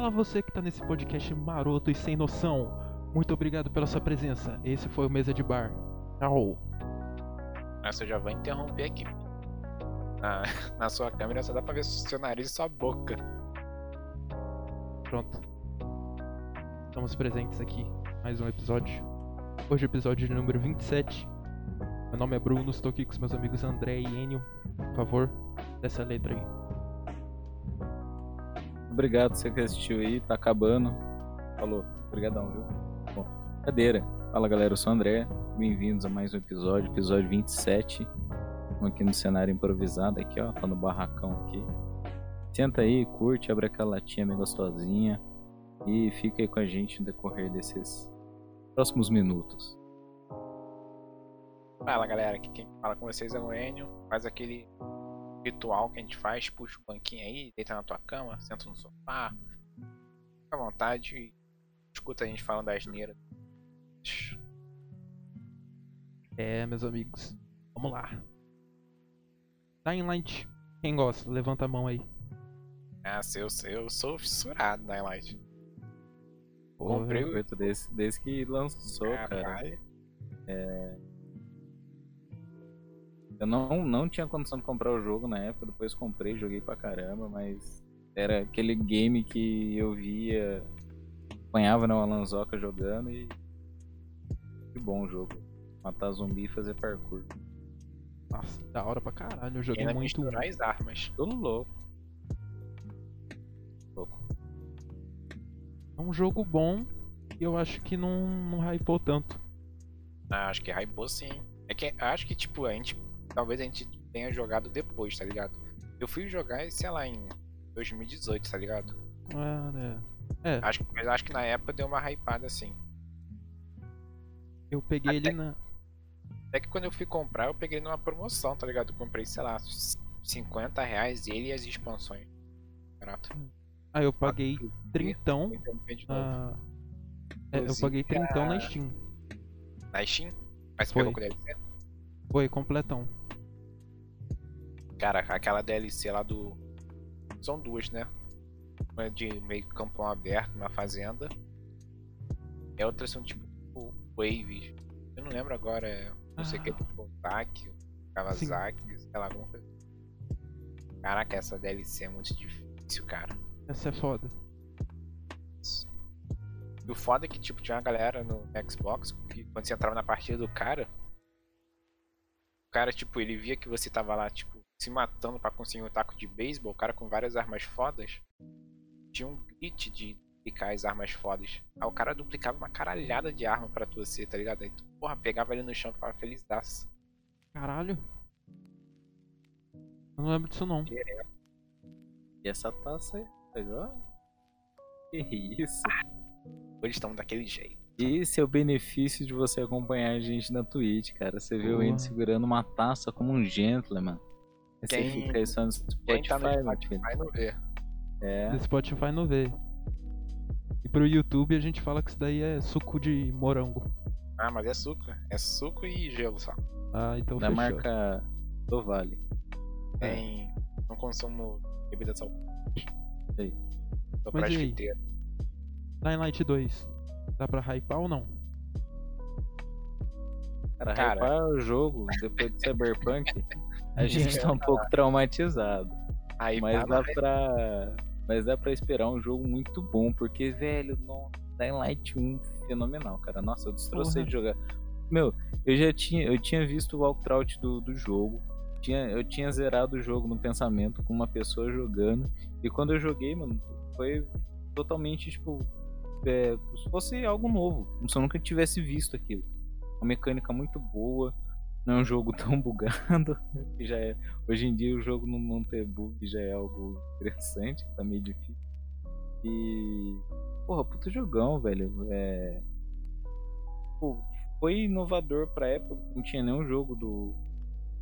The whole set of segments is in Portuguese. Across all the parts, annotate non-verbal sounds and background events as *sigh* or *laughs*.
Fala você que tá nesse podcast maroto e sem noção. Muito obrigado pela sua presença. Esse foi o Mesa de Bar. Tchau. Nossa, eu já vou interromper aqui. Na, *laughs* na sua câmera só dá pra ver seu nariz e sua boca. Pronto. Estamos presentes aqui. Mais um episódio. Hoje é o episódio de número 27. Meu nome é Bruno, estou aqui com os meus amigos André e Enio. Por favor, dessa letra aí. Obrigado você que assistiu aí, tá acabando. Falou, obrigadão, viu? Bom, cadeira. Fala galera, eu sou o André. Bem-vindos a mais um episódio, episódio 27. Estamos aqui no cenário improvisado aqui, ó, tá no barracão aqui. Senta aí, curte, abre aquela latinha bem gostosinha e fica aí com a gente no decorrer desses próximos minutos. Fala galera, aqui quem fala com vocês é o Enio. Faz aquele ritual que a gente faz, puxa o banquinho aí, deita na tua cama, senta no sofá, fica à vontade e escuta a gente falando das neiras. É, meus amigos. Vamos lá. Dying Light. Quem gosta? Levanta a mão aí. Ah, eu, eu sou fissurado na Light. Comprei o- desde, desde que lançou, cara. Caralho. Eu não, não tinha condição de comprar o jogo na época, depois comprei, joguei pra caramba, mas era aquele game que eu via, apanhava na Alanzoca jogando e. Que bom o jogo. Matar zumbi e fazer parkour. Nossa, da hora pra caralho. Eu joguei muito. as armas. Tô louco. Louco. É um jogo bom e eu acho que não, não hypou tanto. Ah, acho que hypou sim. É que acho que, tipo, a gente. Talvez a gente tenha jogado depois, tá ligado? Eu fui jogar, sei lá, em 2018, tá ligado? Ah, né. É, Acho, mas acho que na época deu uma hypada assim. eu peguei ele na. Até que quando eu fui comprar, eu peguei numa promoção, tá ligado? Eu comprei, sei lá, 50 reais ele e as expansões. Barato. Ah, eu paguei trintão na. É, eu paguei trintão na Steam. Na Steam? Mas Foi. pegou com DLC? Foi, completão. Cara, aquela DLC lá do. São duas, né? Uma de meio campão aberto, uma fazenda. E a outra são tipo waves. Eu não lembro agora, é- não sei o que, Ah. tipo Kawasaki, Kawasaki, sei lá, alguma coisa. Caraca, essa DLC é muito difícil, cara. Essa é foda. E o foda é que, tipo, tinha uma galera no Xbox que quando você entrava na partida do cara, o cara, tipo, ele via que você tava lá, tipo, se matando pra conseguir um taco de beisebol, o cara com várias armas fodas, tinha um glitch de duplicar as armas fodas. Aí o cara duplicava uma caralhada de arma pra tu você, tá ligado? Aí tu, porra, pegava ele no chão e ficava feliz Caralho. Eu não lembro disso não. E essa taça aí, pegou? Que isso? Hoje estamos daquele jeito. Esse é o benefício de você acompanhar a gente na Twitch, cara. Você vê o. Andy segurando uma taça como um gentleman. Quem- fica aí só no Quem tá no Spotify, filho. Spotify não vê. É, No Spotify não vê. E pro YouTube a gente fala que isso daí é suco de morango. Ah, mas é suco. É suco e gelo só. Ah, então da fechou. marca do Vale. É. Tem. Não consumo bebidas alcoólicas. Aí. Tô Mas pra e aí? Light 2. Dá pra hypar ou não? Cara, Cara. hypar o jogo depois do *laughs* Cyberpunk, a gente tá um *laughs* pouco traumatizado. Aí Mas tá dá na- pra. Mas dá pra esperar um jogo muito bom, porque, velho, nossa, Dying Light 1 fenomenal, cara. Nossa, eu destrocei Porra. de jogar. Meu, eu já tinha, eu tinha visto o walkthrough do, do jogo. Tinha, eu tinha zerado o jogo no pensamento com uma pessoa jogando. E quando eu joguei, mano, foi totalmente, tipo, é, como se fosse algo novo. Como se eu nunca tivesse visto aquilo. Uma mecânica muito boa. Não é um jogo *laughs* tão bugado. já é, hoje em dia o jogo não, não bug já é algo interessante, tá meio difícil. E. Porra, puta jogão, velho. É. Pô, foi inovador pra época, não tinha nenhum jogo do,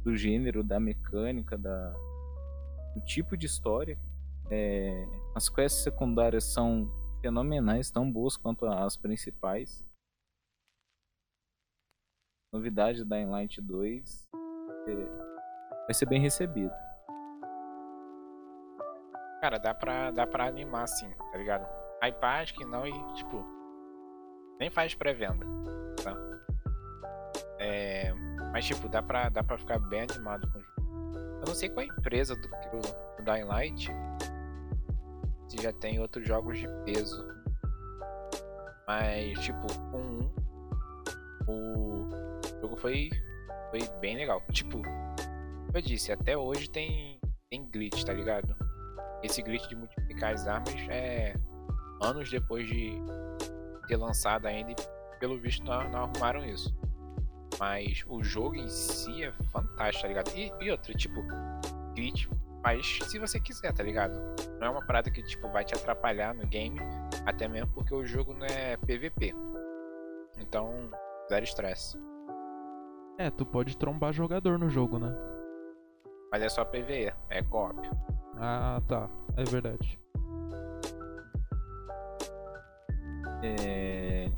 do gênero, da mecânica, da, do tipo de história. É, as quests secundárias são fenomenais, tão boas quanto as principais. Novidade da Light 2 é, vai ser bem recebido. Cara, dá pra, dá pra animar sim, tá ligado? iPad que não e, tipo, nem faz pré-venda, tá? É, mas, tipo, dá pra, dá pra ficar bem animado com o jogo. Eu não sei qual é a empresa do, do Dying Light se já tem outros jogos de peso. Mas, tipo, com um, o foi, foi bem legal. Tipo, como eu disse, até hoje tem, tem glitch, tá ligado? Esse glitch de multiplicar as armas é anos depois de ter lançado ainda e pelo visto não, não arrumaram isso. Mas o jogo em si é fantástico, tá ligado? E, e outra, tipo, glitch faz se você quiser, tá ligado? Não é uma parada que, tipo, vai te atrapalhar no game, até mesmo porque o jogo não é PVP. Então, zero estresse. É, tu pode trombar jogador no jogo, né? Mas é só PVE, é co-op. Ah, tá. É verdade. É...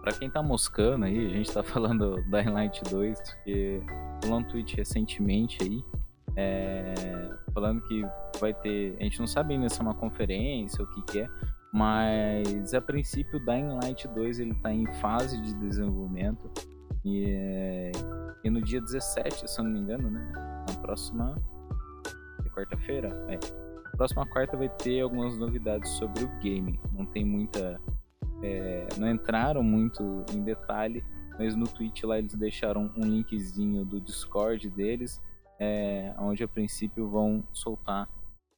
Pra quem tá moscando aí, a gente tá *laughs* falando da Light 2, porque rolou um tweet recentemente aí, é... falando que vai ter. A gente não sabe ainda se é uma conferência ou o que, que é, mas a princípio o Dying Light 2 ele tá em fase de desenvolvimento e, e no dia 17, se eu não me engano, né? Na próxima quarta-feira, é. Próxima quarta vai ter algumas novidades sobre o game. Não tem muita é, não entraram muito em detalhe, mas no tweet lá eles deixaram um linkzinho do Discord deles, é, onde a princípio vão soltar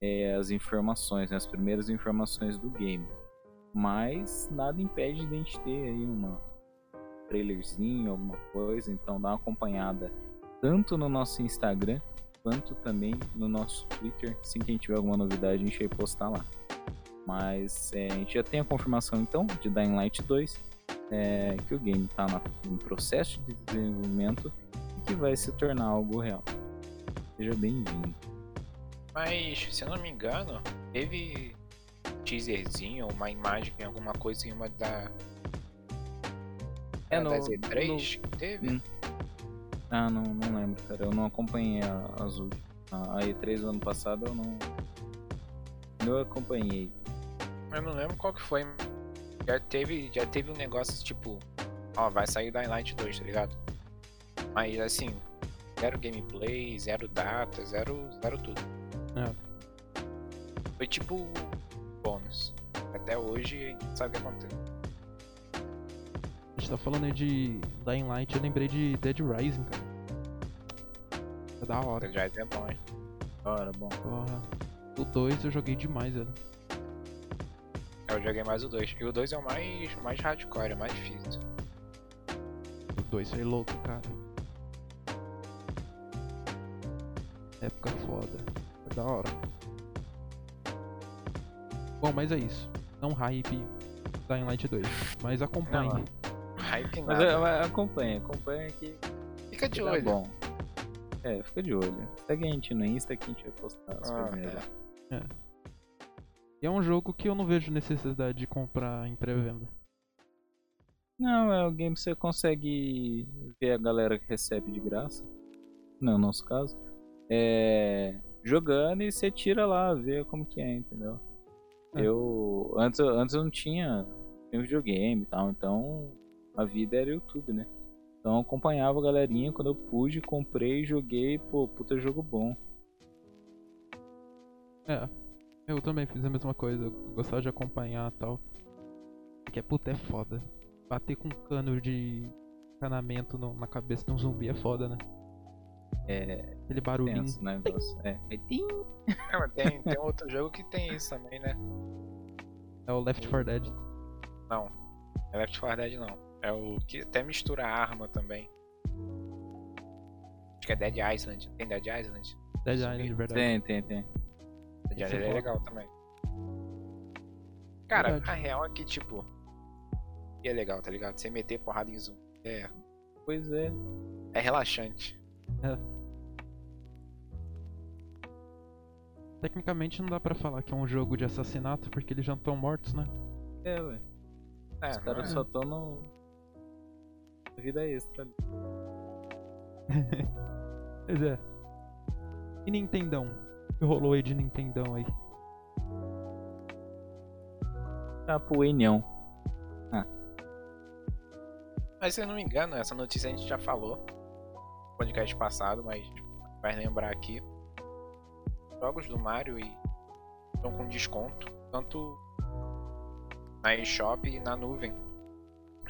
é, as informações, né, as primeiras informações do game. Mas nada impede de a gente ter aí uma trailerzinho, alguma coisa, então dá uma acompanhada tanto no nosso Instagram quanto também no nosso Twitter. Assim que a gente tiver alguma novidade, a gente vai postar lá. Mas é, a gente já tem a confirmação então de Dying Light 2, é, que o game está em processo de desenvolvimento e que vai se tornar algo real. Seja bem-vindo. Mas, se eu não me engano, teve teaserzinho, uma imagem, alguma coisa em uma da. É, no, das E3? no... Teve? Hum. Ah, não, não lembro, cara. Eu não acompanhei a, últimas. A E3 do ano passado eu não. Não acompanhei. Eu não lembro qual que foi. Já teve, já teve um negócio tipo, ó, vai sair da Light 2, tá ligado? Mas assim, zero gameplay, zero data, zero, zero tudo. É. Foi tipo bônus. Até hoje a gente sabe o que aconteceu. Gente tá falando aí de Dying Light, eu lembrei de Dead Rising, cara. É da hora. Já é bom, hein? Ora, bom. Porra. O 2 eu joguei demais, velho. Eu joguei mais o 2. E o 2 é o mais, mais hardcore, é mais difícil. O 2 foi louco, cara. Época foda. Foi da hora. Bom, mas é isso. Não hype Dying Light 2. Mas acompanhe. Não, Hype Mas, nada. é, mas acompanha, acompanha que Fica de olho. bom. É, fica de olho. Segue a gente no Insta que a gente vai postar as Ah, coisinhas é. lá. E é um jogo que eu não vejo necessidade de comprar em pré-venda. Não, é o game que você consegue ver a galera que recebe de graça. Não é o nosso caso. É. Jogando e você tira lá, vê como que é, entendeu? É. Eu. Antes, eu- antes eu não tinha, tinha videogame e tal, então a vida era YouTube, né? Então eu acompanhava a galerinha quando eu pude, comprei, joguei, pô, puta jogo bom. É. Eu também fiz a mesma coisa. Eu gostava de acompanhar e tal. Que é puta, é foda. Bater com um cano de encanamento no- na cabeça de um zumbi é foda, né? É. Aquele barulhinho. Tenso, né? É. É. É, tem, tem outro jogo que tem isso também, né? É o Left 4 Dead. Não. É Left 4 Dead não. É o que até mistura arma também. Acho que é Dead Island. Tem Dead Island? Dead. Island, de verdade. Tem, tem, tem. Dead é Island é legal também. Cara, Verdade. a real é que, tipo. E é legal, tá ligado? Você meter porrada em zumbi é, Pois é. é relaxante. Tecnicamente não dá pra falar que é um jogo de assassinato porque eles já estão mortos, né? É, ué. É, Os caras é- só estão no. Vida extra ali. *laughs* Pois é. E Nintendão? O que rolou aí de Nintendão aí? Tá pro Enhão. Mas se eu não me engano, essa notícia a gente já falou no podcast passado, mas vai lembrar aqui. Jogos do Mario e estão com desconto, tanto na eShop e na nuvem.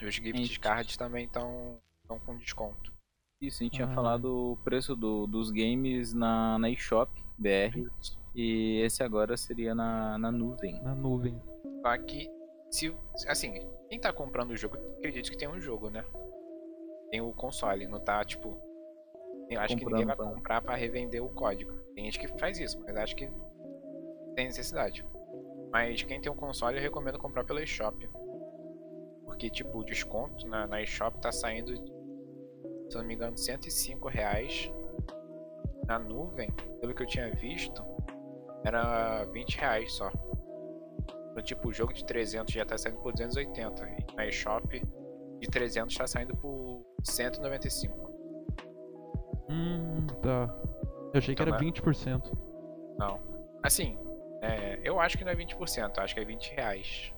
E os gift cards também estão com desconto. Isso, a gente tinha Ah. falado o preço do- dos games na, na eShop BR. E esse agora seria na, na nuvem. Na nuvem. Só que, se, assim, quem tá comprando o jogo, acredito que tem um jogo, né? Tem o console, não tá, tipo... Eu acho que ninguém vai Comprando pra- comprar pra revender o código. Tem gente que faz isso, mas acho que tem necessidade. Mas quem tem um console, eu recomendo comprar pela eShop. Porque, tipo, o desconto na, na eShop tá saindo, se eu não me engano, 105 reais. Na nuvem, pelo que eu tinha visto, era 20 reais só. Então, tipo, o jogo de 300 já tá saindo por 280. E na eShop, de 300 tá saindo por 195. Hum, tá. Eu achei que era Tá, né? 20%. Não. Assim, é, eu acho que não é 20%, eu acho que é 20 reais.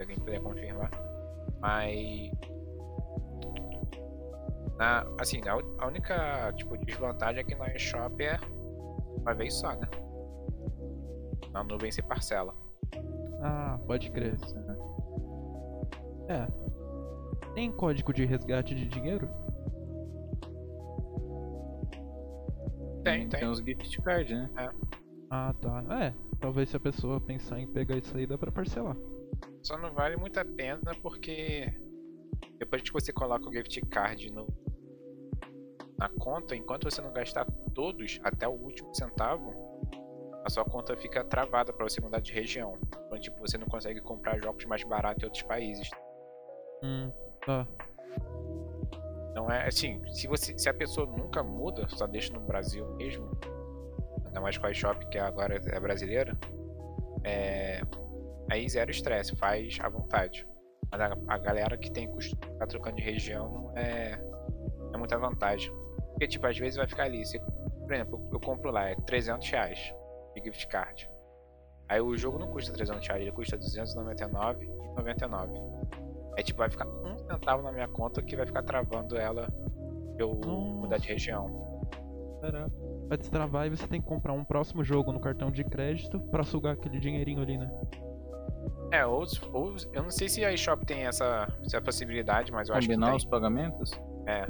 Se alguém puder confirmar. Mas. Na, assim, a, única tipo, desvantagem é que na eShop é uma vez só, né? Na nuvem se parcela. Ah, pode crer. É. Tem código de resgate de dinheiro? Tem, tem. Tem os gift cards, né? Ah, tá. É. Talvez se a pessoa pensar em pegar isso aí, dá pra parcelar. Só não vale muito a pena porque depois que você coloca o gift card no, na conta, enquanto você não gastar todos até o último centavo, a sua conta fica travada para você mudar de região. Então, tipo, você não consegue comprar jogos mais baratos em outros países. Hum, tá. Não é assim, se você se a pessoa nunca muda, só deixa no Brasil mesmo, ainda mais com a eShop que agora é brasileira, é aí zero estresse, faz à vontade. Mas a, a galera que tem costume de ficar trocando de região é é muita vantagem. Porque tipo, às vezes vai ficar ali, você, por exemplo, eu compro lá, é 300 reais de gift card. Aí o jogo não custa 300 reais, ele custa 299,99. Aí tipo, vai ficar um centavo na minha conta que vai ficar travando ela eu mudar de região. Caraca. Pra destravar, aí você tem que comprar um próximo jogo no cartão de crédito pra sugar aquele dinheirinho ali, né? É, ou, ou eu não sei se a eShop tem essa, essa possibilidade, mas eu acho que Combinar tem. os pagamentos? É.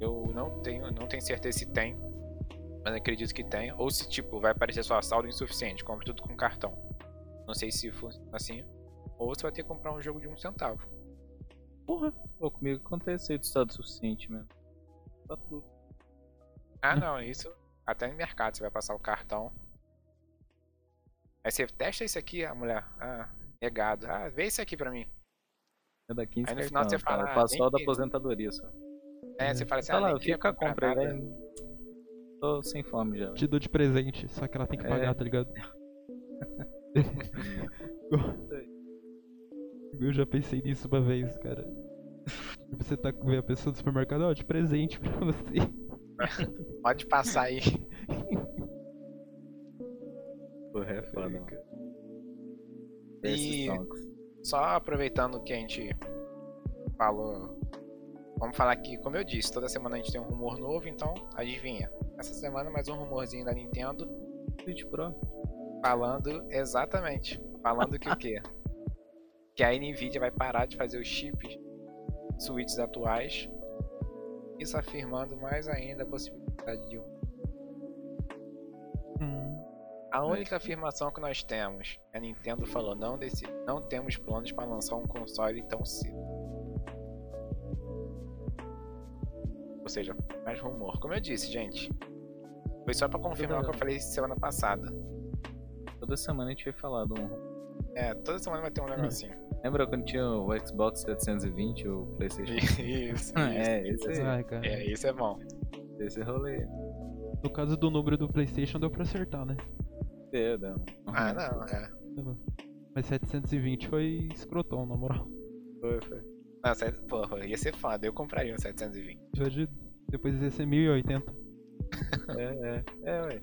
Eu não tenho, não tenho certeza se tem, mas acredito que tem. Ou se tipo, vai aparecer só saldo insuficiente, compre tudo com cartão. Não sei se funciona assim. Ou você vai ter que comprar um jogo de um centavo. Porra. Pô, comigo aconteceu do estado suficiente mesmo. Tá tudo. Ah não, isso até no mercado, você vai passar o cartão. Aí você testa isso aqui, a mulher. Ah, negado. Ah, vê isso aqui pra mim. É da 15 Aí no final você fala, ah, Passou nem da aposentoria só. É, você fala assim, Fala, ah, lá, nem fica a comprar compra vai. Tô sem fome já. Te dou de presente, só que ela tem que É. pagar, tá ligado? *laughs* Eu já pensei nisso uma vez, cara. Você tá com a pessoa do supermercado, ó, de presente pra você. *laughs* Pode passar aí. *laughs* Porra, é foda. E-. Só aproveitando que a gente falou. Vamos falar que, como eu disse, toda semana a gente tem um rumor novo, então adivinha. Essa semana mais um rumorzinho da Nintendo Switch Pro. falando exatamente. Falando que o quê? *laughs* Que a Nvidia vai parar de fazer os chips Switches atuais. Isso afirmando mais ainda a possibilidade de um. Hum, A única afirmação que nós temos, a Nintendo falou, não, desse, não temos planos para lançar um console tão cedo. Ou seja, mais rumor. Como eu disse, gente, foi só para confirmar o que eu falei semana passada. Toda semana a gente vai falar de um. É, toda semana vai ter um negocinho. Lembra quando tinha o Xbox 720, o PlayStation? *laughs* isso, *laughs* é, esse aí. ai, cara. É, isso é bom. Esse rolê. No caso do número do PlayStation, deu pra acertar, né? É, não. Ah, não, é. Mas 720 foi escrotão, na moral. Foi, foi. Não, set- porra, ia ser foda. Eu compraria um 720. Já de- Depois ia ser 1080. É, é. É, ué.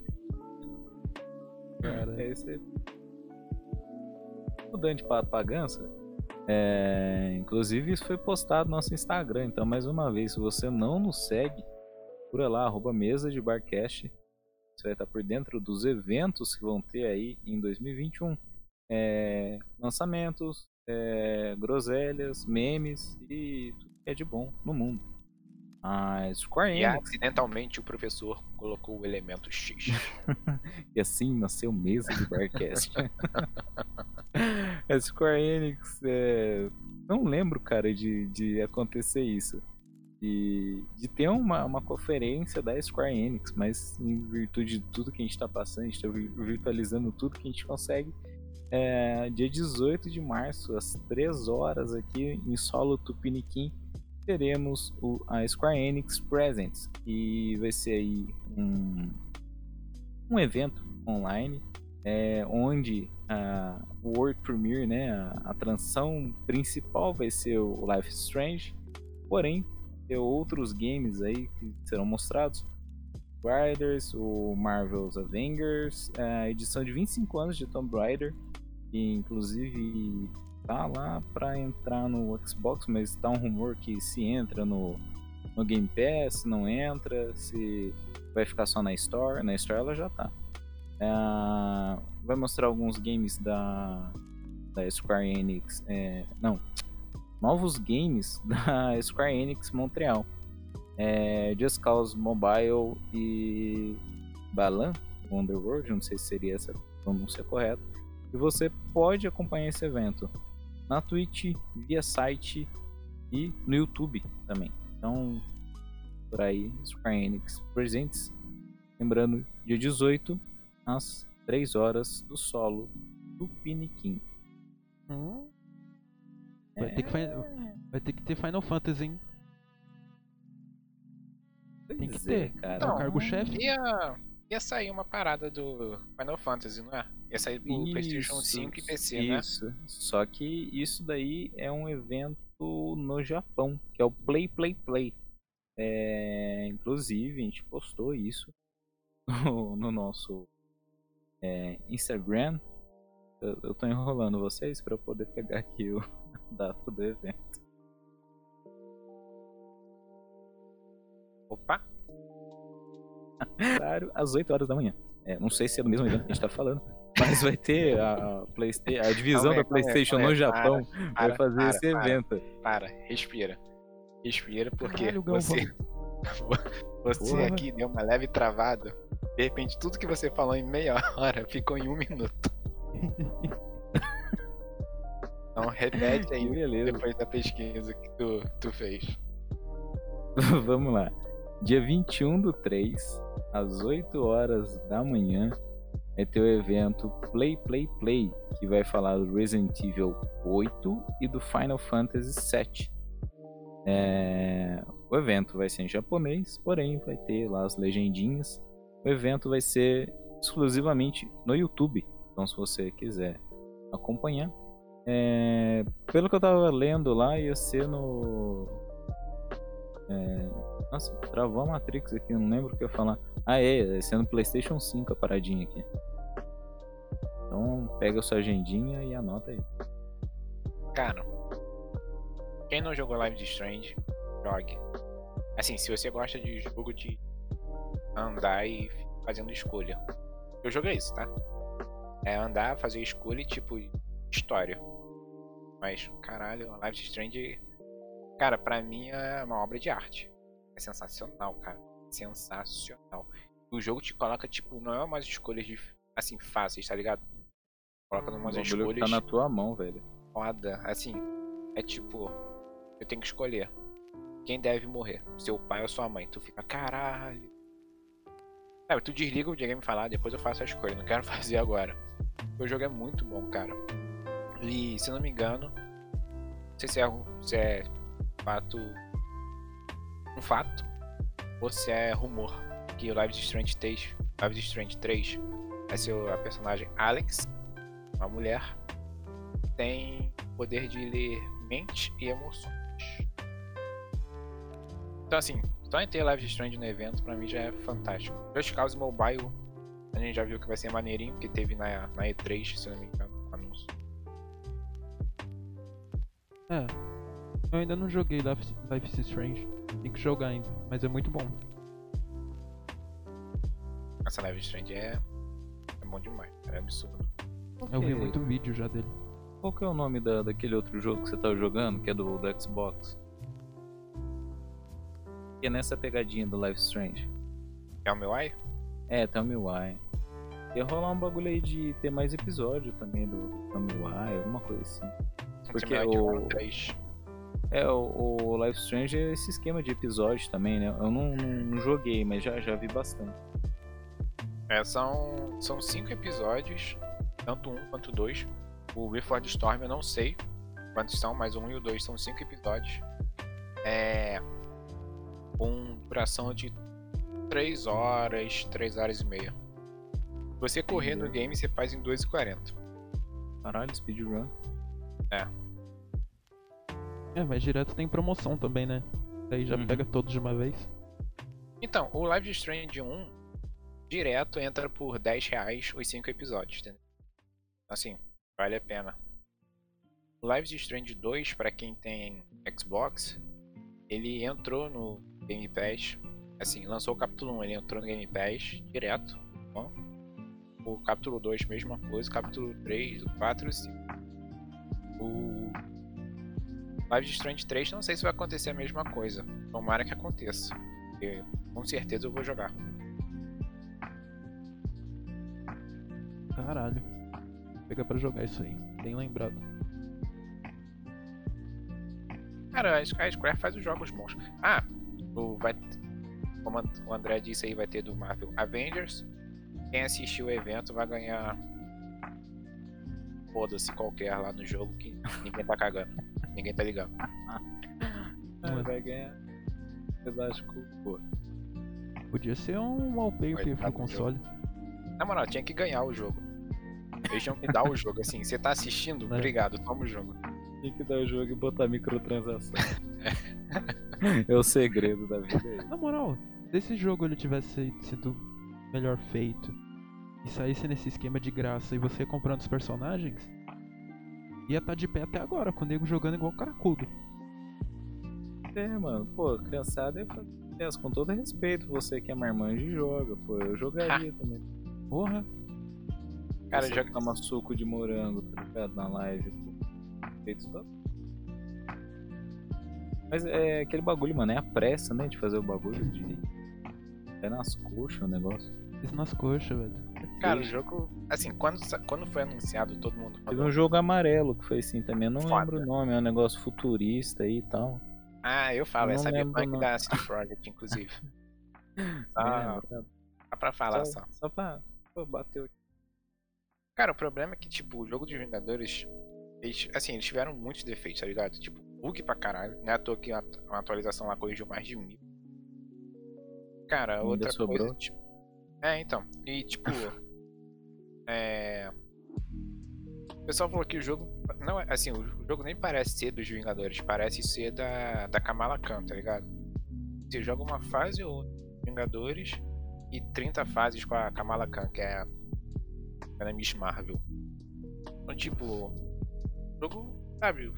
Cara. É isso aí. mudando de pato pra gansa, é, inclusive isso foi postado no nosso Instagram. Então, mais uma vez, se você não nos segue, procura lá, arroba mesa de barcast. Você vai estar por dentro dos eventos que vão ter aí em 2021. É, lançamentos, é, groselhas, memes e tudo que é de bom no mundo. A Square E Enix, acidentalmente o professor colocou o elemento X. *laughs* e assim nasceu mesa de Barcast. *laughs* a Square Enix, é, não lembro, cara, de, de acontecer isso. De, de ter uma, uma conferência da Square Enix, mas em virtude de tudo que a gente tá passando, a gente tá vir- virtualizando tudo que a gente consegue. É, dia 18 de março, às 3 horas, aqui em solo Tupiniquim, teremos o, a Square Enix Presents, que vai ser aí um, um evento online é, onde a, World Premiere, né, a, a transição principal vai ser o Life Strange, porém tem outros games aí que serão mostrados. Riders, o Marvel's Avengers, a edição de 25 anos de Tomb Raider, que inclusive tá lá para entrar no Xbox, mas tá um rumor que se entra no, no Game Pass, não entra, se vai ficar só na Store. Na Store ela já tá. É, vai mostrar alguns games da, da Square Enix. é, não, novos games *laughs* da Square Enix Montreal. É, Just Cause Mobile e Balan Wonderworld, não sei se seria essa pronúncia correta. E você pode acompanhar esse evento na Twitch, via site e no YouTube também. Então, por aí, Square Enix presentes. Lembrando, dia 18, às 3 horas do solo do Piniquim. Hum, vai, É, ter que, fi- vai ter que ter Final Fantasy, hein? tem que pois ter. cara. É o cargo-chefe. Ia, ia sair uma parada do Final Fantasy, não é? Ia sair pro PlayStation 5 e PC, né? Isso. Só que isso daí é um evento no Japão, que é o Play Play Play. É, inclusive, a gente postou isso no, no nosso é, Instagram. Eu, eu tô enrolando vocês para eu poder pegar aqui o data do evento. Opa! Horário às 8 horas da manhã. É, não sei se é do mesmo evento que a gente tá falando, mas vai ter a, Playsta- a divisão Calma da PlayStation calma no Japão para, vai fazer para, esse para. evento. Para, respira. Respira, porque Caralho, você. *laughs* você Porra. aqui deu uma leve travada. De repente, tudo que você falou em meia hora *laughs* ficou em um minuto. *laughs* Então, repete aí beleza. depois da pesquisa que tu, tu fez. *laughs* Vamos lá. Dia 21 do 3, às 8 horas da manhã, vai ter o evento Play Play Play, que vai falar do Resident Evil 8 e do Final Fantasy 7. É, O evento vai ser em japonês, porém vai ter lá as legendinhas. O evento vai ser exclusivamente no YouTube, então se você quiser acompanhar. É, Pelo que eu tava lendo lá, ia ser no é, Nossa, travou a Matrix aqui, não lembro o que eu ia falar. Ah, é, é sendo PlayStation 5 a paradinha aqui. Então pega sua agendinha e anota aí. Cara, quem não jogou Live de Strange, jogue. Assim, se você gosta de jogo de andar e fazendo escolha. Eu joguei isso, tá? É andar, fazer escolha e tipo, história. Mas, caralho, Live de Strange, cara, pra mim é uma obra de arte. É sensacional, cara. Sensacional. O jogo te coloca, tipo, não é umas escolhas de, assim, fáceis, tá ligado? Coloca O umas bagulho escolhas tá na tua mão, velho. foda. Assim, é tipo, eu tenho que escolher quem deve morrer, seu pai ou sua mãe. Tu fica, caralho. Sabe, tu desliga o videogame e fala, "Ah, depois eu faço a escolha, não quero *laughs* fazer agora. O jogo é muito bom, cara. E se não me engano, não sei se é, se é fato. um fato, ou se é rumor, que o Live is Strange 3, Live is Strange 3 vai ser a personagem Alex, uma mulher, tem poder de ler mente e emoções. Então assim, só em ter Live is Strange no evento pra mim já é fantástico. Just Cause Mobile, a gente já viu que vai ser maneirinho, porque teve na, na E3, se não me engano, É. Eu ainda não joguei Life, Life is Strange. Tem que jogar ainda, mas é muito bom. Essa Live Strange é, é bom demais, é absurdo. Eu vi muito vídeo já dele. Qual que é o nome da, daquele outro jogo que você tava jogando, que é do, do Xbox? Que é nessa pegadinha do Life Strange. É o meu ai? É, Tell Me Why. Ia rolar um bagulho aí de ter mais episódio também do, do Tell Me Why, alguma coisa assim. Porque o- 3. É, o, o Life Strange é esse esquema de episódios também, né? Eu não, não, não joguei, mas já, já vi bastante. É, são, são cinco episódios, tanto um quanto dois. O Before the Storm eu não sei quantos são, mas o um e o dois são cinco episódios. É. Com duração de 3 horas, 3 horas e meia. Você correr no game, você faz em 2,40. Caralho, speedrun. É, mas direto tem promoção também, né? Daí já Uhum. pega todos de uma vez. Então, o Live Strange 1 direto entra por 10 reais os 5 episódios, entendeu? Assim, vale a pena. O Live Strange 2, pra quem tem Xbox, ele entrou no Game Pass. Assim, lançou o capítulo 1, ele entrou no Game Pass direto. Bom. O capítulo 2, mesma coisa. O capítulo 3, o 4 e o 5. O Live Strange 3, não sei se vai acontecer a mesma coisa. Tomara que aconteça. Porque com certeza eu vou jogar. Caralho. Pega pra jogar isso aí. Bem lembrado. Cara, a Square faz os jogos bons. Ah, o, vai, como o André disse aí, vai ter do Marvel Avengers. Quem assistir o evento vai ganhar. Foda-se qualquer lá no jogo que ninguém tá cagando. Ninguém tá ligando. Ah, *laughs* vai ganhar pedaço pô. Podia ser um wallpaper pro do console. Na moral, tinha que ganhar o jogo. Eles tinham que dar o jogo assim. Você tá assistindo? Né? Obrigado, toma o jogo. Tem que dar o jogo e botar microtransação. *laughs* é o segredo da vida aí. Na moral, se esse jogo ele tivesse sido melhor feito e saísse nesse esquema de graça e você comprando os personagens, ia estar de pé até agora, com o nego jogando igual caracudo. É, mano, pô, criançada é fazer sucesso, com todo respeito, você que é marmanjo e joga, pô, eu jogaria *laughs* também. Porra, Cara, joga- toma suco de morango, tá ligado, na live, pô. Feito top. Mas é aquele bagulho, mano, é a pressa, né, de fazer o bagulho, de... É nas coxas o negócio. isso nas coxas, velho. Cara, o jogo. Assim, quando, quando foi anunciado, todo mundo Teve falou. um jogo amarelo que foi assim também, eu não Foda. lembro o nome, é um negócio futurista aí e tal. Ah, eu falo, Eu é não lembro Cyberpunk da City Project, inclusive. *laughs* Ah, É, tá- Dá pra falar só, só. só pra. Pô, bateu aqui. Cara, o problema é que, tipo, o jogo de Vingadores, eles, assim, eles tiveram muitos defeitos, tá ligado? Tipo, bug pra caralho. Não é à toa que uma, uma atualização lá corrigiu mais de mil. Cara, Ainda outra sobrou? coisa, tipo... É, então. E, tipo... *laughs* é... O pessoal falou que o jogo... Não, é- assim, o jogo nem parece ser dos Vingadores, parece ser da, da Kamala Khan, tá ligado? Você joga uma fase ou dos Vingadores e 30 fases com a Kamala Khan, que é a a Miss Marvel. Então, tipo, o jogo, sabe?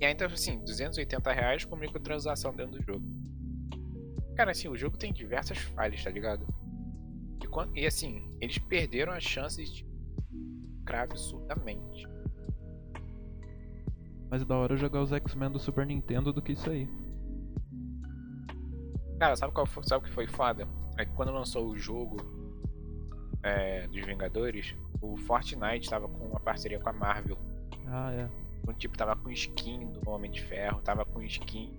E ainda assim, 280 reais com microtransação dentro do jogo. Cara, assim, o jogo tem diversas falhas, tá ligado? E, quan- e assim, eles perderam as chances de lucrar absurdamente. Mais da hora jogar os X-Men do Super Nintendo do que isso aí. Cara, sabe, qual foi, sabe o que foi foda? É que quando lançou o jogo é, dos Vingadores, o Fortnite tava com uma parceria com a Marvel. Ah, é. Então, tipo, tava com skin do Homem de Ferro, tava com skin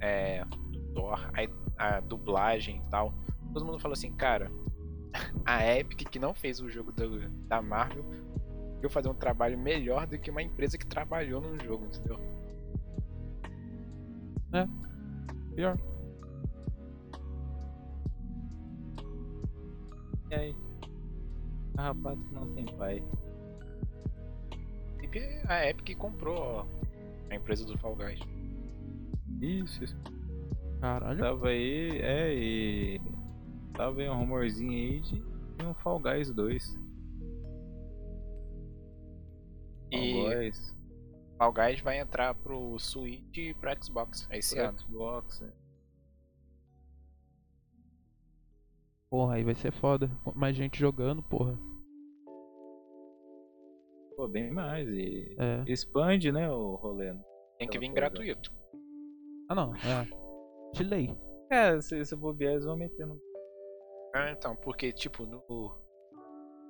é, do Thor, aí a dublagem e tal. Todo mundo falou assim, cara, a Epic que não fez o jogo do- da Marvel eu fazer um trabalho melhor do que uma empresa que trabalhou no jogo, entendeu? Pior. E aí? Carrapato não tem pai. E a Epic comprou ó, a empresa do Fall Guys. Isso, isso. Caralho. Tava aí, é, e. Tava aí um rumorzinho aí de, um Fall Guys 2. Fall E Guys. Fall Guys vai entrar pro Switch e pro Xbox esse Pro ano. Xbox, é. Porra, aí vai ser foda. Mais gente jogando, porra. Pô, bem mais. E É. expande, né, o rolê. né? Tem que vir coisa. gratuito. Ah não, é. De lei. É, se, se bobear, eles vão meter no. Ah, então, porque, tipo, no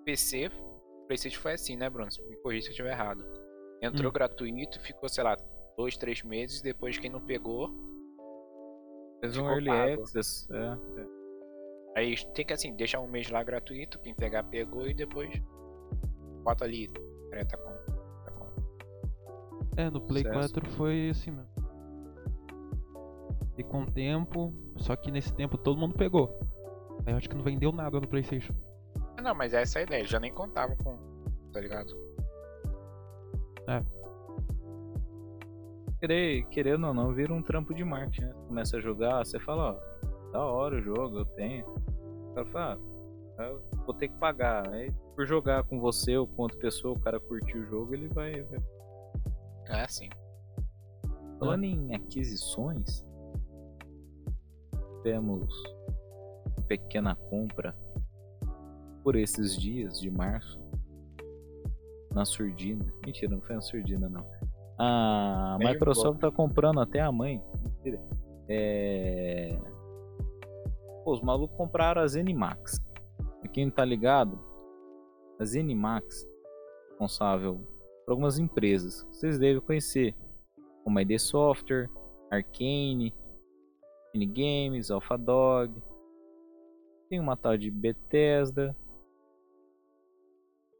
PC, PlayStation foi assim, né, Bruno? Me corrija se eu estiver errado. Entrou Hum. gratuito, ficou, sei lá, dois, três meses, depois quem não pegou, Fez um early pago. access. É, é. aí tem que, assim, deixar um mês lá gratuito, quem pegar pegou e depois bota ali, treta com. treta com. É, no Play Sucesso. 4 foi assim mesmo. E com o tempo, só que nesse tempo todo mundo pegou. Aí eu acho que não vendeu nada no Playstation. Ah, Não, mas essa é a ideia, já nem contavam com, tá ligado? Querer, querendo ou não, vira um trampo de marketing, né? Começa a jogar, você fala, ó, da hora o jogo, eu tenho. O cara fala, ah, eu vou ter que pagar. Aí, por jogar com você ou com outra pessoa, o cara curtir o jogo, ele vai. vai- É assim. Falando em aquisições, tivemos uma pequena compra por esses dias de março na Surdina. Mentira, não foi na Surdina, não. A Microsoft tá comprando até a mãe. Mentira. É... Pô, os malucos compraram a Zenimax. Pra quem não tá ligado, a Zenimax é responsável por algumas empresas que vocês devem conhecer, como a ID Software, Arcane, Games, AlphaDog. Tem uma tal de Bethesda,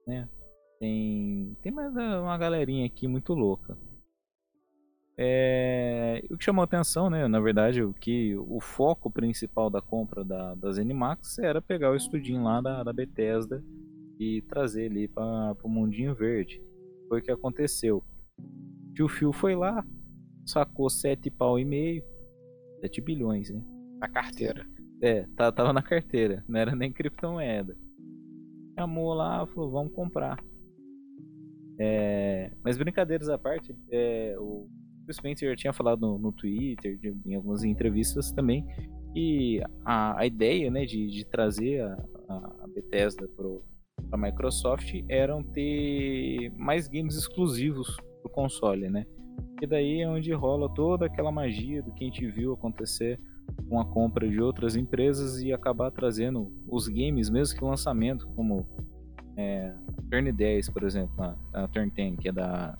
né? Tem, tem mais uma galerinha aqui muito louca. É, o que chamou atenção, né? Na verdade, o que o foco principal da compra da, da ZeniMax era pegar o estudinho lá da, da Bethesda e trazer ele para o mundinho verde. Foi o que aconteceu. Tio Phil foi lá, sacou 7 pau e meio, 7 bilhões, né? Na carteira. É, tá, tava na carteira, não era nem criptomoeda. Chamou lá, falou, vamos comprar. É, mas brincadeiras à parte, é, o o Spencer tinha falado no, no Twitter, de- em algumas entrevistas também, que a, a ideia né, de, de trazer a, a- Bethesda para a Microsoft eram ter mais games exclusivos pro console, né? E daí é onde rola toda aquela magia do que a gente viu acontecer com a compra de outras empresas e acabar trazendo os games, mesmo que o lançamento, como é, Turn 10, por exemplo, a, a Turn 10, que é da,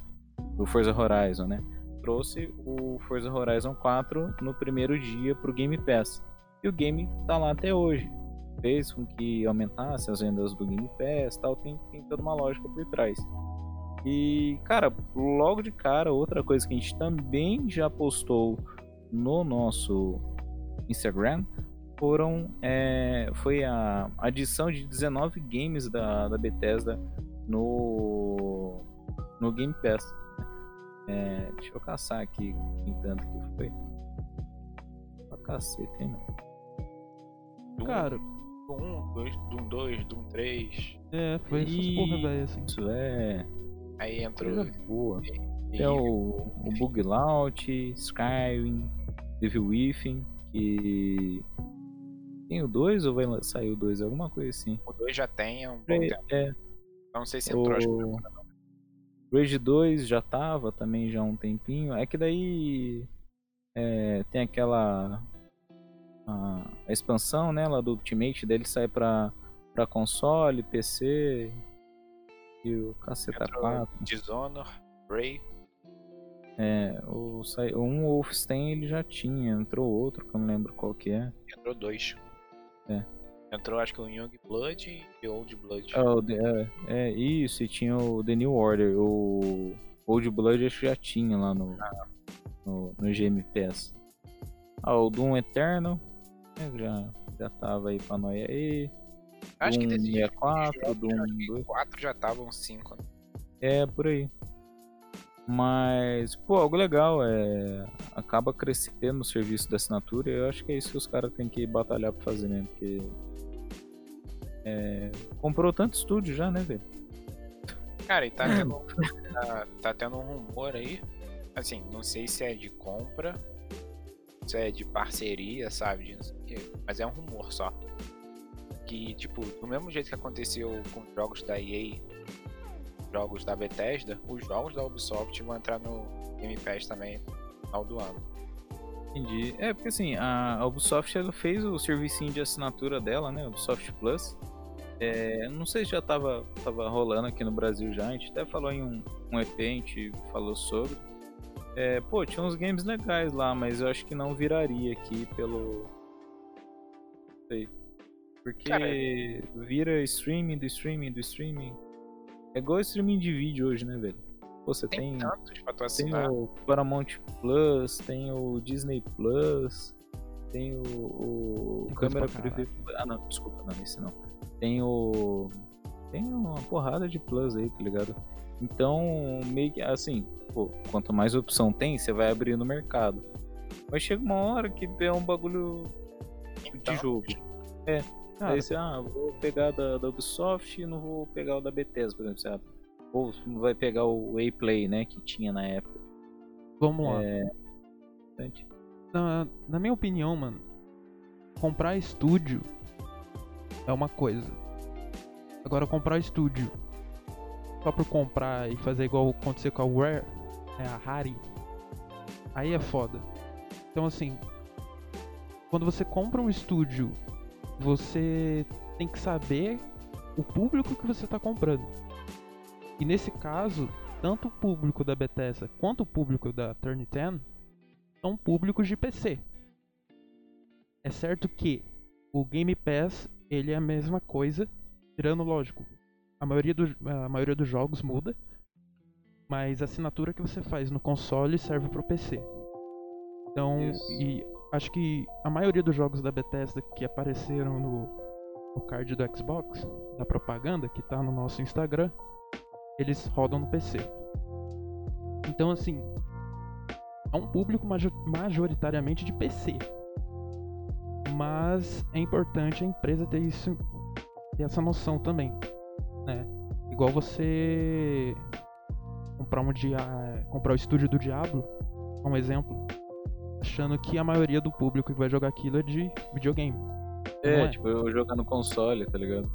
do Forza Horizon, né? Trouxe o Forza Horizon 4 no primeiro dia pro Game Pass. E o game tá lá até hoje. Fez com que aumentasse as vendas do Game Pass tal, tem, tem toda uma lógica por trás. E, cara, logo de cara, outra coisa que a gente também já postou no nosso Instagram foram é, foi a adição de 19 games da, da Bethesda no no Game Pass. É, deixa eu caçar aqui em tanto que foi. Pra cacete, hein, mano? Doom, Cara, Doom 2, Doom 2, Doom 3. é, foi essas Ih. porra, velho, assim. Isso é Aí entrou. coisa boa. e- É o, o Bug Launch, Skyrim, Devil Within, que tem o 2 ou vai sair o 2? Alguma coisa assim. O 2 já tem há um bom É, tempo. é, Não sei se entrou, acho que o Rage 2 já tava também já há um tempinho. É que daí é, tem aquela a, a expansão, né, lá do Ultimate dele sai pra, pra console, PC e o Caceta Entrou 4. Dishonor, Ray. É, o, um Wolfenstein ele já tinha, entrou outro que eu não lembro qual que é. Entrou dois. É. Entrou acho que o Young Blood e o Old Blood. Ah, The- é, é, isso, e tinha o The New Order, o Old Blood acho que já tinha lá no, no, no GM Pass. Ah, o Doom Eternal, né, já, já tava aí pra nós aí. acho que Doom desse 64, jogos, Doom acho que 2. quatro já estavam cinco. né? É, por aí. Mas, pô, algo legal, é. Acaba crescendo o serviço da assinatura e eu acho que é isso que os caras têm que batalhar pra fazer mesmo, porque. É, comprou tanto estúdio já, né, velho? Cara, e tá *laughs* tendo, tá, tá tendo um rumor aí. Assim, não sei se é de compra, se é de parceria, sabe? De não sei o quê, mas é um rumor só. Que, tipo, do mesmo jeito que aconteceu com os jogos da EA, jogos da Bethesda, os jogos da Ubisoft vão entrar no Game Pass também no final do ano. Entendi. É, porque assim, a Ubisoft ela fez o servicinho de assinatura dela, né? Ubisoft Plus. É, não sei se já tava, tava rolando aqui no Brasil já, a gente até falou em um, um EP, a gente falou sobre. É, pô, tinha uns games legais lá, mas eu acho que não viraria aqui pelo. Não sei. Porque vira streaming do streaming do streaming. É igual streaming de vídeo hoje, né, velho? Pô, você Tem, tem, tantos pra tu tem o Paramount Plus, tem o Disney Plus, tem o, o Tem câmera privê. Ah, não, desculpa, não, esse não. Tem o. Tem uma porrada de Plus aí, tá ligado? Então, meio que assim, pô, quanto mais opção tem, você vai abrir no mercado. Mas chega uma hora que é um bagulho de Então, jogo. Cara, Aí você, ah, vou pegar da, da Ubisoft e não vou pegar o da Bethesda, por exemplo. Você, ah, ou vai pegar o Play, né, que tinha na época. vamos lá. É. Na, na minha opinião, mano, comprar estúdio é uma coisa. Agora comprar estúdio só por comprar e fazer igual aconteceu com a Rare, né, a Rari, aí é foda. Então assim, quando você compra um estúdio, você tem que saber o público que você está comprando. E nesse caso, tanto o público da Bethesda quanto o público da Turn 10 são públicos de PC. É certo que o Game Pass ele é a mesma coisa, tirando lógico. A maioria, do, a maioria dos jogos muda, mas a assinatura que você faz no console serve pro PC. Então, Isso. e acho que a maioria dos jogos da Bethesda que apareceram no, no card do Xbox, da propaganda que tá no nosso Instagram, eles rodam no PC. Então, assim, é um público majo- majoritariamente de PC. Mas é importante a empresa ter isso, ter essa noção também, né? Igual você comprar um dia, comprar o estúdio do Diablo, um exemplo, achando que a maioria do público que vai jogar aquilo é de videogame. É, é? tipo, eu jogar no console, tá ligado?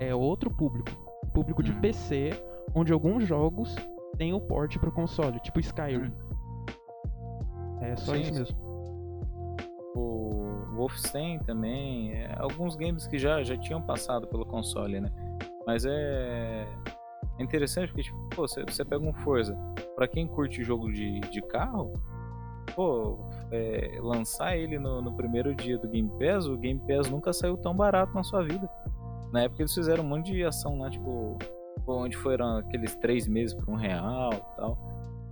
É outro público, público de Uhum. PC, onde alguns jogos têm o port pro console, tipo Skyrim. É só Sim, isso sim. mesmo. O Wolfenstein também, é, alguns games que já, já tinham passado pelo console, né? Mas é, é interessante porque, tipo, pô, você, você pega um Forza, pra quem curte jogo de, de carro, pô, é, lançar ele no, no primeiro dia do Game Pass, o Game Pass nunca saiu tão barato na sua vida. Na época eles fizeram um monte de ação lá, tipo, onde foram aqueles três meses por um real e tal.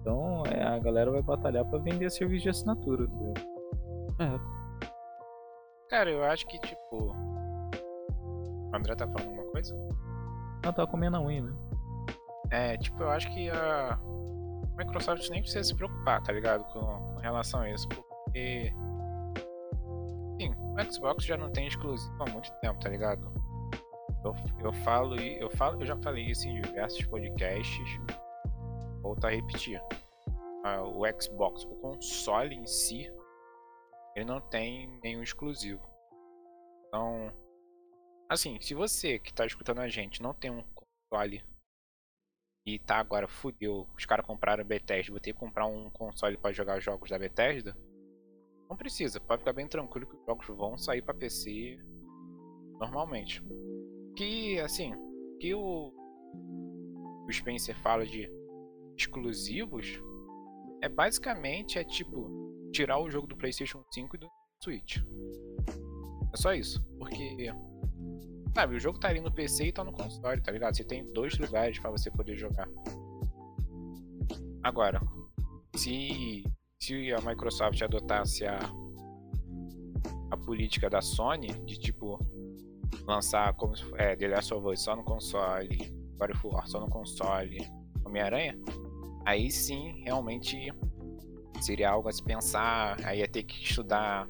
Então é, a galera vai batalhar pra vender serviço de assinatura. tá? É, Cara, eu acho que, tipo. O André tá falando alguma coisa? Ela tava comendo a unha, né? É, tipo, eu acho que a Microsoft nem precisa se preocupar, tá ligado? Com, com relação a isso, porque. Sim, o Xbox já não tem exclusivo há muito tempo, tá ligado? Eu, eu falo e eu falo, eu já falei isso em diversos podcasts. Volto a repetir. Ah, o Xbox, o console em si, ele não tem nenhum exclusivo. Então, assim, se você que tá escutando a gente não tem um console e tá agora fudeu, os caras compraram Bethesda, vou ter que comprar um console pra jogar os jogos da Bethesda. Não precisa, pode ficar bem tranquilo que os jogos vão sair pra PC normalmente. Que assim, que o, o Spencer fala de exclusivos é basicamente é tipo tirar o jogo do PlayStation 5 e do Switch. É só isso, porque Sabe, o jogo tá ali no PC e tá no console, tá ligado? Você tem dois lugares pra você poder jogar. Agora, se, se a Microsoft adotasse a, a política da Sony de tipo lançar como é, The Last of Us só no console, God of War só no console, Homem-Aranha, aí sim realmente seria algo a se pensar, aí ia ter que estudar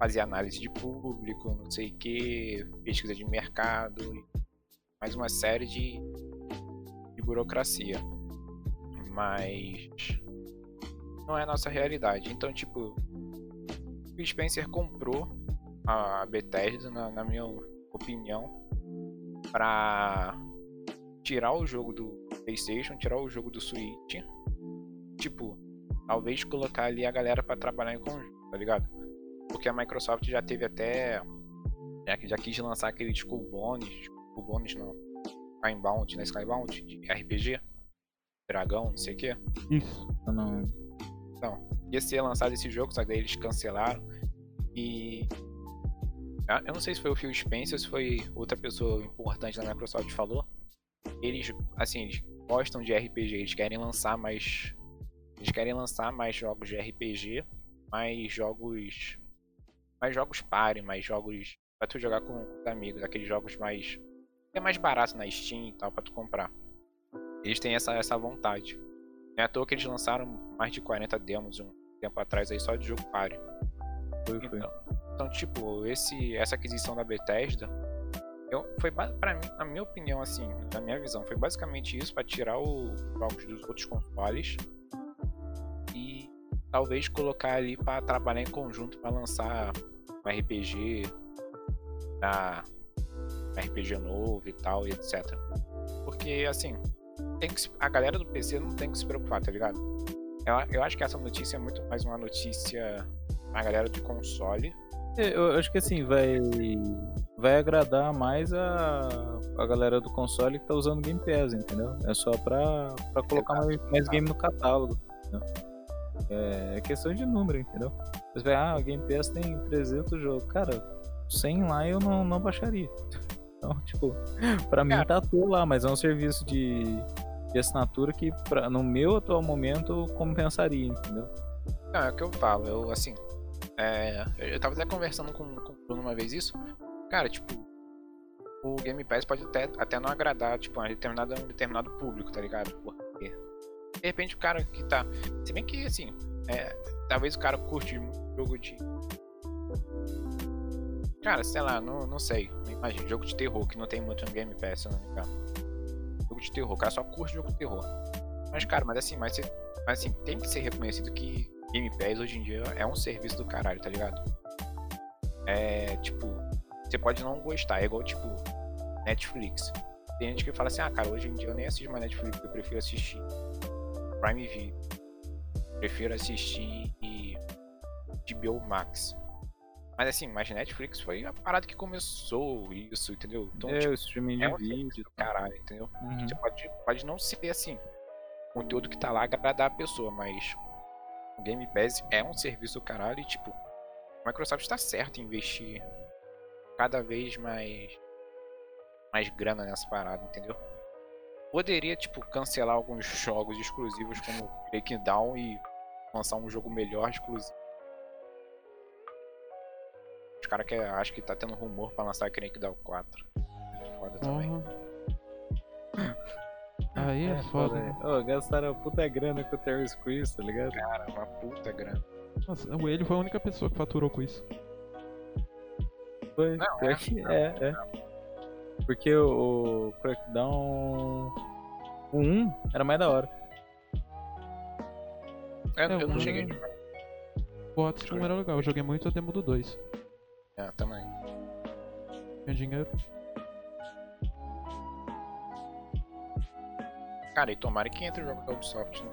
fazer análise de público, não sei o que, pesquisa de mercado, mais uma série de, de burocracia. Mas não é a nossa realidade. Então, tipo, o Spencer comprou a Bethesda, na, na minha opinião, pra tirar o jogo do PlayStation, tirar o jogo do Switch. Tipo, talvez colocar ali a galera para trabalhar em conjunto, tá ligado? Porque a Microsoft já teve até. Já, já quis lançar aquele Skull Bones. Skull Bones não. Skybound, né? Skybound de RPG. Dragão, não sei o que. Isso. Eu não. Então, ia ser lançado esse jogo, só que daí eles cancelaram. E. ah, Eu não sei se foi o Phil Spencer ou se foi outra pessoa importante da Microsoft que falou. Eles, assim, eles gostam de RPG, eles querem lançar mais. Eles querem lançar mais jogos de RPG, mais jogos. Mais jogos party, mais jogos pra tu jogar com os amigos, aqueles jogos mais. É mais barato na Steam e tal, pra tu comprar. Eles têm essa, essa vontade. Não é à toa que eles lançaram mais de 40 demos um tempo atrás aí só de jogo party. Foi, foi. Então, então, tipo, esse, essa aquisição da Bethesda eu, foi pra mim, na minha opinião, assim, na minha visão, foi basicamente isso pra tirar os jogos dos outros consoles e talvez colocar ali pra trabalhar em conjunto pra lançar um RPG, pra, um RPG novo e tal e etc. Porque assim, tem que a galera do PC não tem que se preocupar, tá ligado? Eu, eu acho que essa notícia é muito mais uma notícia pra galera de console É, Eu acho que assim, vai. Vai agradar mais a, a galera do console que tá usando Game Pass, entendeu? É só pra, pra colocar mais, mais game no catálogo. entendeu? É, é questão de número, entendeu? Você vai, ah, o Game Pass tem 300 jogos. Cara, 100 lá eu não, não baixaria. Então, tipo, pra mim tá tudo lá, mas é um serviço de, de assinatura que pra, no meu atual momento compensaria, entendeu? Não, é o que eu falo, eu assim. É, eu tava até conversando com, com o Bruno uma vez isso. Cara, tipo, o Game Pass pode até, até não agradar, tipo, a determinado, um determinado público, tá ligado? Porque de repente o cara que tá. Se bem que assim, é, talvez o cara curte jogo de. Cara, sei lá, não, não sei. Não imagino. Jogo de terror que não tem muito no Game Pass, não engano. Jogo de terror, o cara só curte jogo de terror. Mas, cara, mas assim, mas, mas assim, tem que ser reconhecido que Game Pass hoje em dia é um serviço do caralho, tá ligado? É tipo, você pode não gostar, é igual tipo Netflix. Tem gente que fala assim, ah cara, hoje em dia eu nem assisto mais Netflix, eu prefiro assistir Prime Video. Prefiro assistir HBO Max. Mas assim, mas Netflix foi a parada que começou isso, entendeu? Então, é, tipo, o streaming é de vídeo. caralho, entendeu? Uhum. Você pode, pode não ser assim, o conteúdo que tá lá agradar a pessoa, mas o Game Pass é um serviço do caralho e, tipo, a Microsoft está certa em investir cada vez mais mais grana nessa parada, entendeu? Poderia, tipo, cancelar alguns jogos exclusivos como Breakdown e lançar um jogo melhor exclusivo. Os caras que acho que tá tendo rumor pra lançar Crackdown 4. Foda também. Porra. Aí é foda. né? Ô, gastaram puta grana com o Terrence Crews, tá ligado? Cara, uma puta grana. Nossa, o ele foi a única pessoa que faturou com isso. Foi. Não, pior é. que é, é. Porque o, o Crackdown. O 1 era mais da hora. Eu, É, eu não o- cheguei. O não era legal, eu joguei muito a demo do 2. É, também. Tinha dinheiro. Cara, e tomara que entre o jogo da Ubisoft. Né?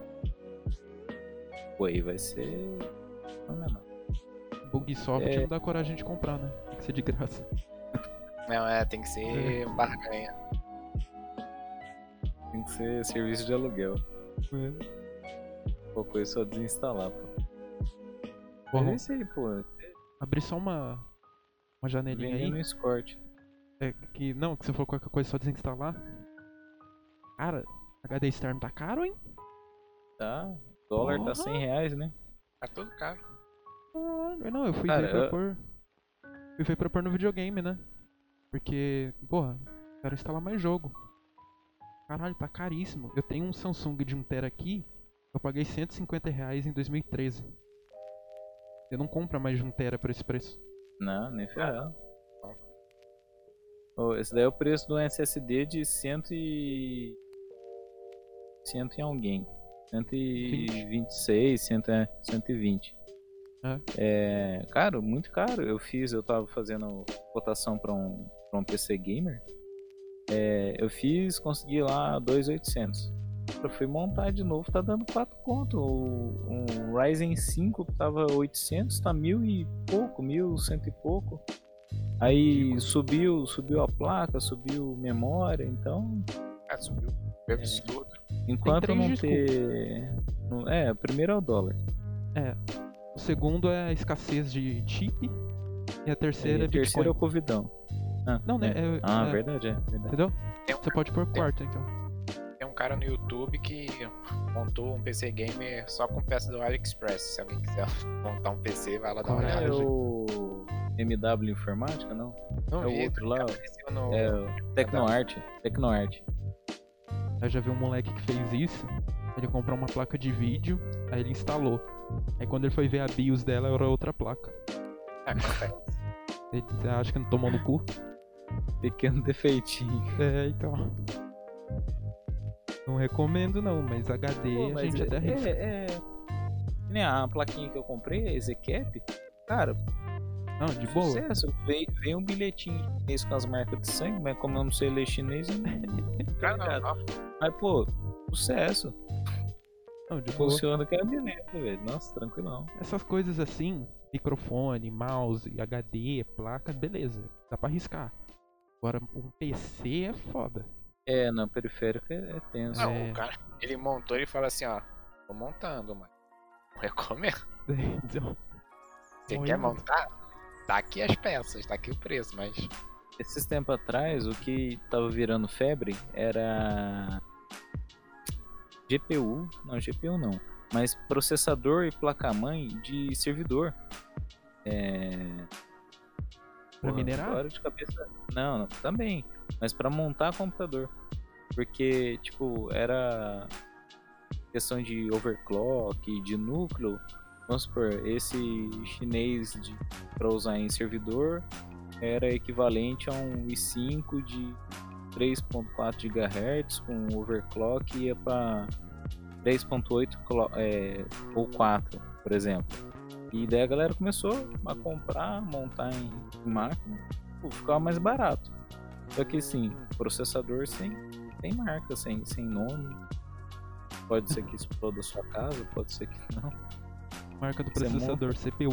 Pô, aí vai ser. Não, é não. Bugsoft É. não dá coragem de comprar, né? Tem que ser de graça. Não, é, tem que ser barganha. Tem que ser serviço de aluguel. Pô, coisa só desinstalar, pô. Porra, Mas é isso aí, pô. abri só uma, uma janelinha aí. Vendendo Escort. É, que, não, que você falou qualquer coisa só desinstalar. Cara, HD externo tá caro, hein? Tá? O dólar Porra. tá 100 reais, né? Tá tudo caro. Caralho, Não, eu fui Cara, ver pra eu- pôr. Fui ver pra pôr no videogame, né? Porque, porra, quero instalar mais jogo. Caralho, tá caríssimo. Eu tenho um Samsung de 1TB aqui, eu paguei 150 reais em 2013. Eu não compro mais de 1TB por esse preço. Não, nem ferrando. Ô, esse daí é o preço do SSD de 100 e... 100 e alguém. 126, 100, 120. É. É, cara, muito caro. Eu fiz, eu tava fazendo cotação pra um, pra um PC gamer. É, eu fiz, consegui lá 2,800. Eu fui montar de novo, tá dando 4 conto. O, um Ryzen 5 tava 800, tá mil e pouco, mil, cento e pouco. Aí subiu, subiu a placa, subiu memória, então É, subiu. Absurdo. enquanto não ter. não- É, o primeiro é o dólar. O segundo é a escassez de chip. E a terceira é o terceiro é o Bitcoin. Covidão. Ah, Não, né? é. é- Ah, é- verdade, é. Verdade. Entendeu? Você pode pôr quarto, então. Tem um cara no YouTube que montou um PC gamer só com peça do AliExpress. Se alguém quiser *laughs* montar um PC, vai lá dar uma Coragem. olhada. É o MW Informática, não? Não é o vi, outro lá, no... É o Tecnoarte. Tecnoarte. Eu já vi um moleque que fez isso. Ele comprou uma placa de vídeo, aí ele instalou. Aí quando ele foi ver a BIOS dela, era outra placa. Ah, acontece. Ele você acha que não tomou no cu? Pequeno defeitinho. É, então. Não recomendo não, mas HD Pô, a mas gente é, até arrisca. é, é... Nem a plaquinha que eu comprei, a Ezecap, cara, Não, de boa. sucesso. Veio, veio um bilhetinho chinês com as marcas de sangue, mas como eu não sei ler chinês, eu não... Cara, não, não. Mas, pô, sucesso. Não, de boa. Funciona que é beleza, velho. Nossa, tranquilão. Essas coisas assim, microfone, mouse, HD, placa, beleza. Dá pra arriscar. Agora, um PC é foda. É, na periférica é, é tenso. Não, É. o cara, ele montou e fala assim, ó, tô montando, mano. Não recomendo. Então, *laughs* Você quer montar? Tá aqui as peças, tá aqui o preço, mas. Esses tempos atrás, o que tava virando febre era GPU, não, GPU não, mas processador e placa-mãe de servidor. É... Pra minerar? agora de cabeça... Não, não, também, mas para montar computador. Porque, tipo, era questão de overclock, de núcleo. Vamos supor, esse chinês para usar em servidor era equivalente a um i5 de 3.4 GHz com overclock ia para 3.8 clo- é, ou 4, por exemplo. E daí a galera começou a comprar, montar em, máquina, ficava mais barato. Só que assim, processador sem, sem marca, sem, sem nome. Pode ser que exploda a sua casa, pode ser que não. marca do processador, CPU.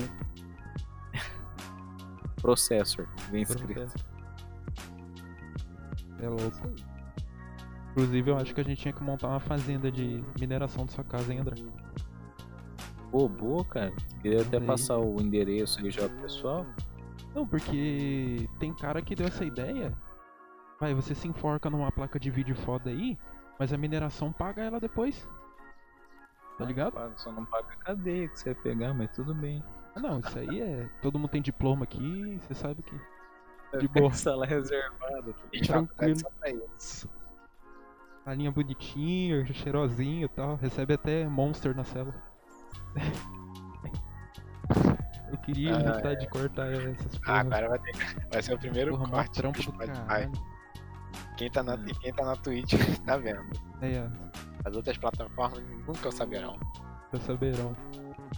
Processor, bem escrito. É louco. Inclusive, eu acho que a gente tinha que montar uma fazenda de mineração da sua casa, hein, André? Pô, boa, cara. Queria até passar o endereço aí já pro pessoal. Não, porque tem cara que deu essa ideia. Vai, você se enforca numa placa de vídeo foda aí, mas a mineração paga ela depois. Tá ligado? Paga, Só não paga a cadeia que você vai pegar, mas tudo bem. Ah, não, isso aí é. Todo mundo tem diploma aqui, você sabe que. De boa. Sala reservada. A gente tá Tranquilo. só pra isso. A linha bonitinho, cheirosinho e tal. Recebe até monster na cela. *laughs* Eu queria Ah, evitar de cortar essas Ah, porra. agora vai, ter, vai ser o primeiro porra, corte trampo do caralho. Quem tá, na, e quem tá na Twitch *laughs* tá vendo. É, é, As outras plataformas nunca saberão. pra saberão.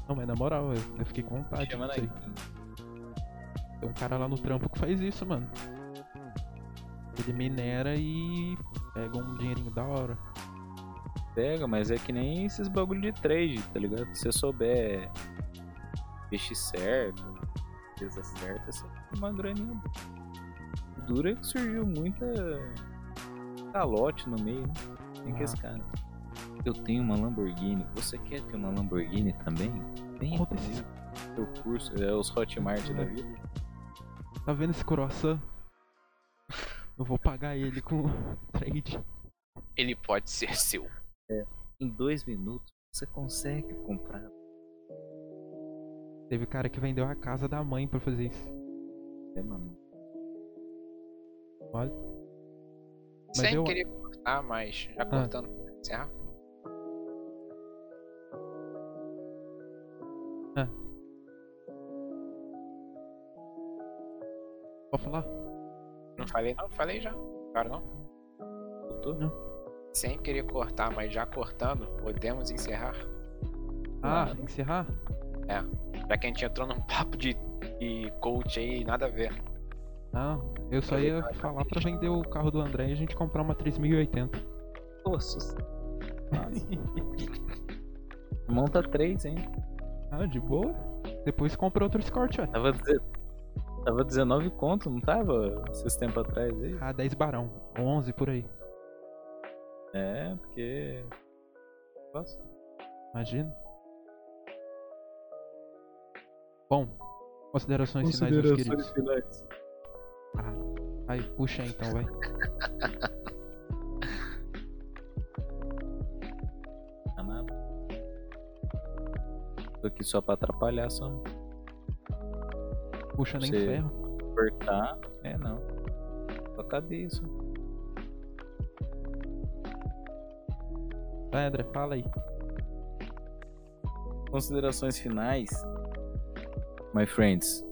Não, mas na moral, eu, eu fiquei com vontade Chama aí. aí. Tem um cara lá no trampo que faz isso, mano. Ele minera e pega um dinheirinho da hora. Pega, mas é que nem esses bagulho de trade, tá ligado? Se você souber investir certo, empresa certa, você tem uma graninha boa. É que surgiu muita calote no meio, né? Tem que Ah. esse cara. Eu tenho uma Lamborghini, você quer ter uma Lamborghini também? Tem Qual desses- seu curso, é os Hotmart da vida. Tá vendo esse croissant? Eu vou pagar ele com *laughs* trade. Ele pode ser seu. Em dois minutos você consegue comprar. Teve cara que vendeu a casa da mãe pra fazer isso. É, mano. Mas Sem eu- querer cortar, mas já cortando pra encerrar. Pode falar? Não falei não? Falei já. Agora não. Voltou? Não. sem querer cortar, mas já cortando, podemos encerrar? Ah, Claro. encerrar? Já que a gente entrou num papo de, de coach aí, nada a ver. Não, eu só ia falar pra vender o carro do André e a gente comprar uma 3080. Nossa. *laughs* Monta três, hein? Ah, de boa. Depois compra outro Escort, ué. Tava, deze- tava 19 conto, não tava? Esses tempos atrás aí? Ah, 10 barão. 11 por aí. É, porque. Nossa. Imagina. Bom, considerações finais, meus queridos. finais. Vai, puxa aí então, vai. Tá nada. Tô aqui só pra atrapalhar, só Puxa nem Você- ferro. cortar. É, não. Só cadê isso? Vai, André, fala aí. Considerações finais. My friends.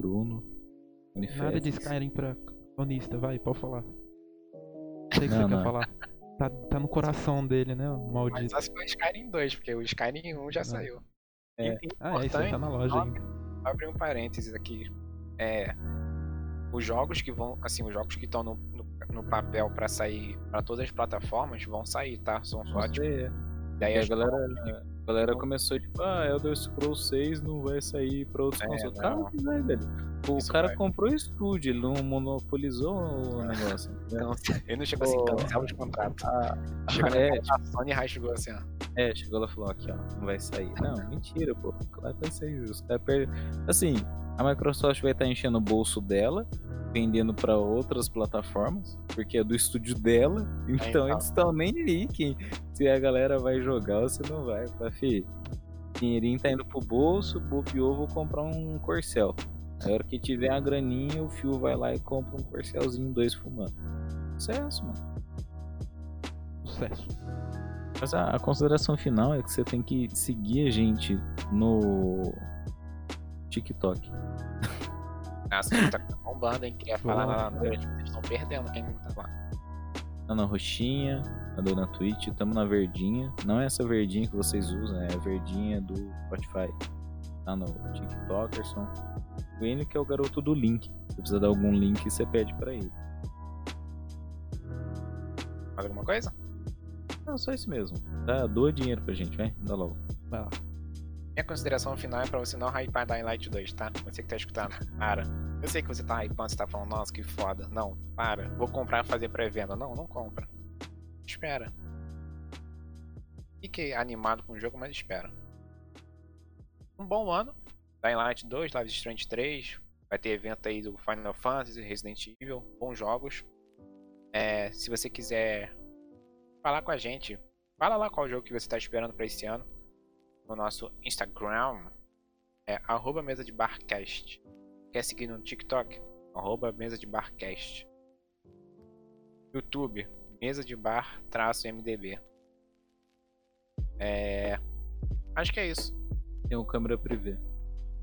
Bruno. Nada de. Skyrim pra onista, vai, pode falar. Sei que Não, você não. quer falar. Tá, tá no coração dele, né, o Mas maldito. só se for Skyrim 2, porque o Skyrim 1 já saiu. É. E- Ah, é, isso aí tá na loja ainda. Abre um parênteses aqui. É. Os jogos que vão. Assim, os jogos que estão no, no, no papel pra sair pra todas as plataformas vão sair, tá? São só, tipo, é. ideias a galera, a galera começou tipo, ah, Elder Scrolls 6 não vai sair pra outros É, consoles. Cara, que vai, velho. O Isso cara vai. comprou o estúdio, ele não monopolizou o negócio. Então, *laughs* ele não chegou assim, cancela os contratos. Ah, Chegou é, na a Sony rasgou assim, ó. é, chegou lá e falou aqui, ó, não vai sair. Não, mentira, pô. Claro que vai sair. Os caras perdem. Assim, a Microsoft vai estar enchendo o bolso dela, vendendo pra outras plataformas, porque é do estúdio dela. Então então. eles estão nem aí quem, se a galera vai jogar ou se não vai. Fala, fi, dinheirinho tá indo pro bolso, bobeou, vou comprar um Corcel. Na hora que tiver a graninha, o Fio vai lá e compra um Corcelzinho, dois fumando. Sucesso, mano. Sucesso. Mas a, a consideração final é que você tem que seguir a gente no TikTok. Nossa, *laughs* tá bombando, hein? Queria falar lá na noite. Vocês estão perdendo quem não tá lá. Tá na roxinha, andou na Twitch, tamo na verdinha. Não é essa verdinha que vocês usam, é a verdinha do Spotify. Tá no TikTokerson. O Enio que é o garoto do link. Se precisa dar algum link, você pede pra ele. Mais alguma coisa? Não, só isso mesmo. Dá, doa dinheiro pra gente, vai. Dá logo. Vai lá. Minha consideração final é pra você não hypar Dying Light 2, tá? Você que tá escutando, para. Eu sei que você tá hypando, você tá falando, nossa, que foda. Não, para. Vou comprar e fazer pré-venda. Não, não compra. Espera. Fique animado com o jogo, mas espera. Um bom ano. Dying Light 2, Live Strange 3. Vai ter evento aí do Final Fantasy, Resident Evil. Bons jogos. É, se você quiser falar com a gente, fala lá qual jogo que você tá esperando pra esse ano no nosso Instagram é arroba mesa de barcast. Quer seguir no TikTok? Arroba mesa de barcast. YouTube, mesa de bar traço MDB. É. Acho que é isso. Tem o câmera privê.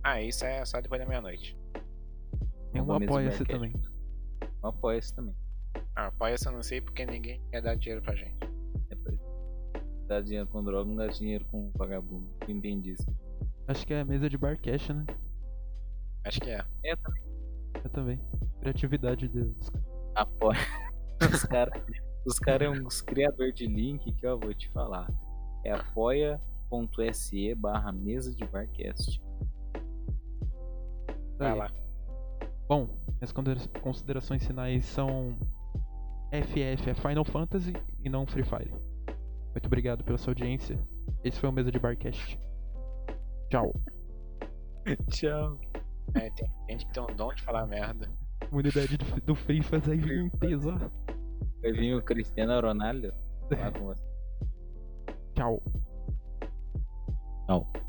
Ah, isso é só depois da meia-noite. Tem um apoia-se também. Apoia-se também. Ah, apoia-se eu não sei porque ninguém quer dar dinheiro pra gente. Depois. Dá dinheiro com droga, não dá dinheiro com vagabundo. Entendi isso. Acho que é a mesa de bar cash, né? Acho que é. É, também. Eu também. Criatividade dos Apoia. *laughs* Os caras os cara é uns criadores de link que eu vou te falar. É apoia.se barra mesa de barcast. Vai lá. Bom, minhas considera- considerações finais são FF é Final Fantasy e não Free Fire. Muito obrigado pela sua audiência. Esse foi o Mesa de Barcast. Tchau. *laughs* Tchau. É, tem gente que tem um dom de falar merda. Comunidade do, do Free faz aí em peso, ó. Vai vir o Cristiano Ronaldo falar com você. Tchau. Tchau.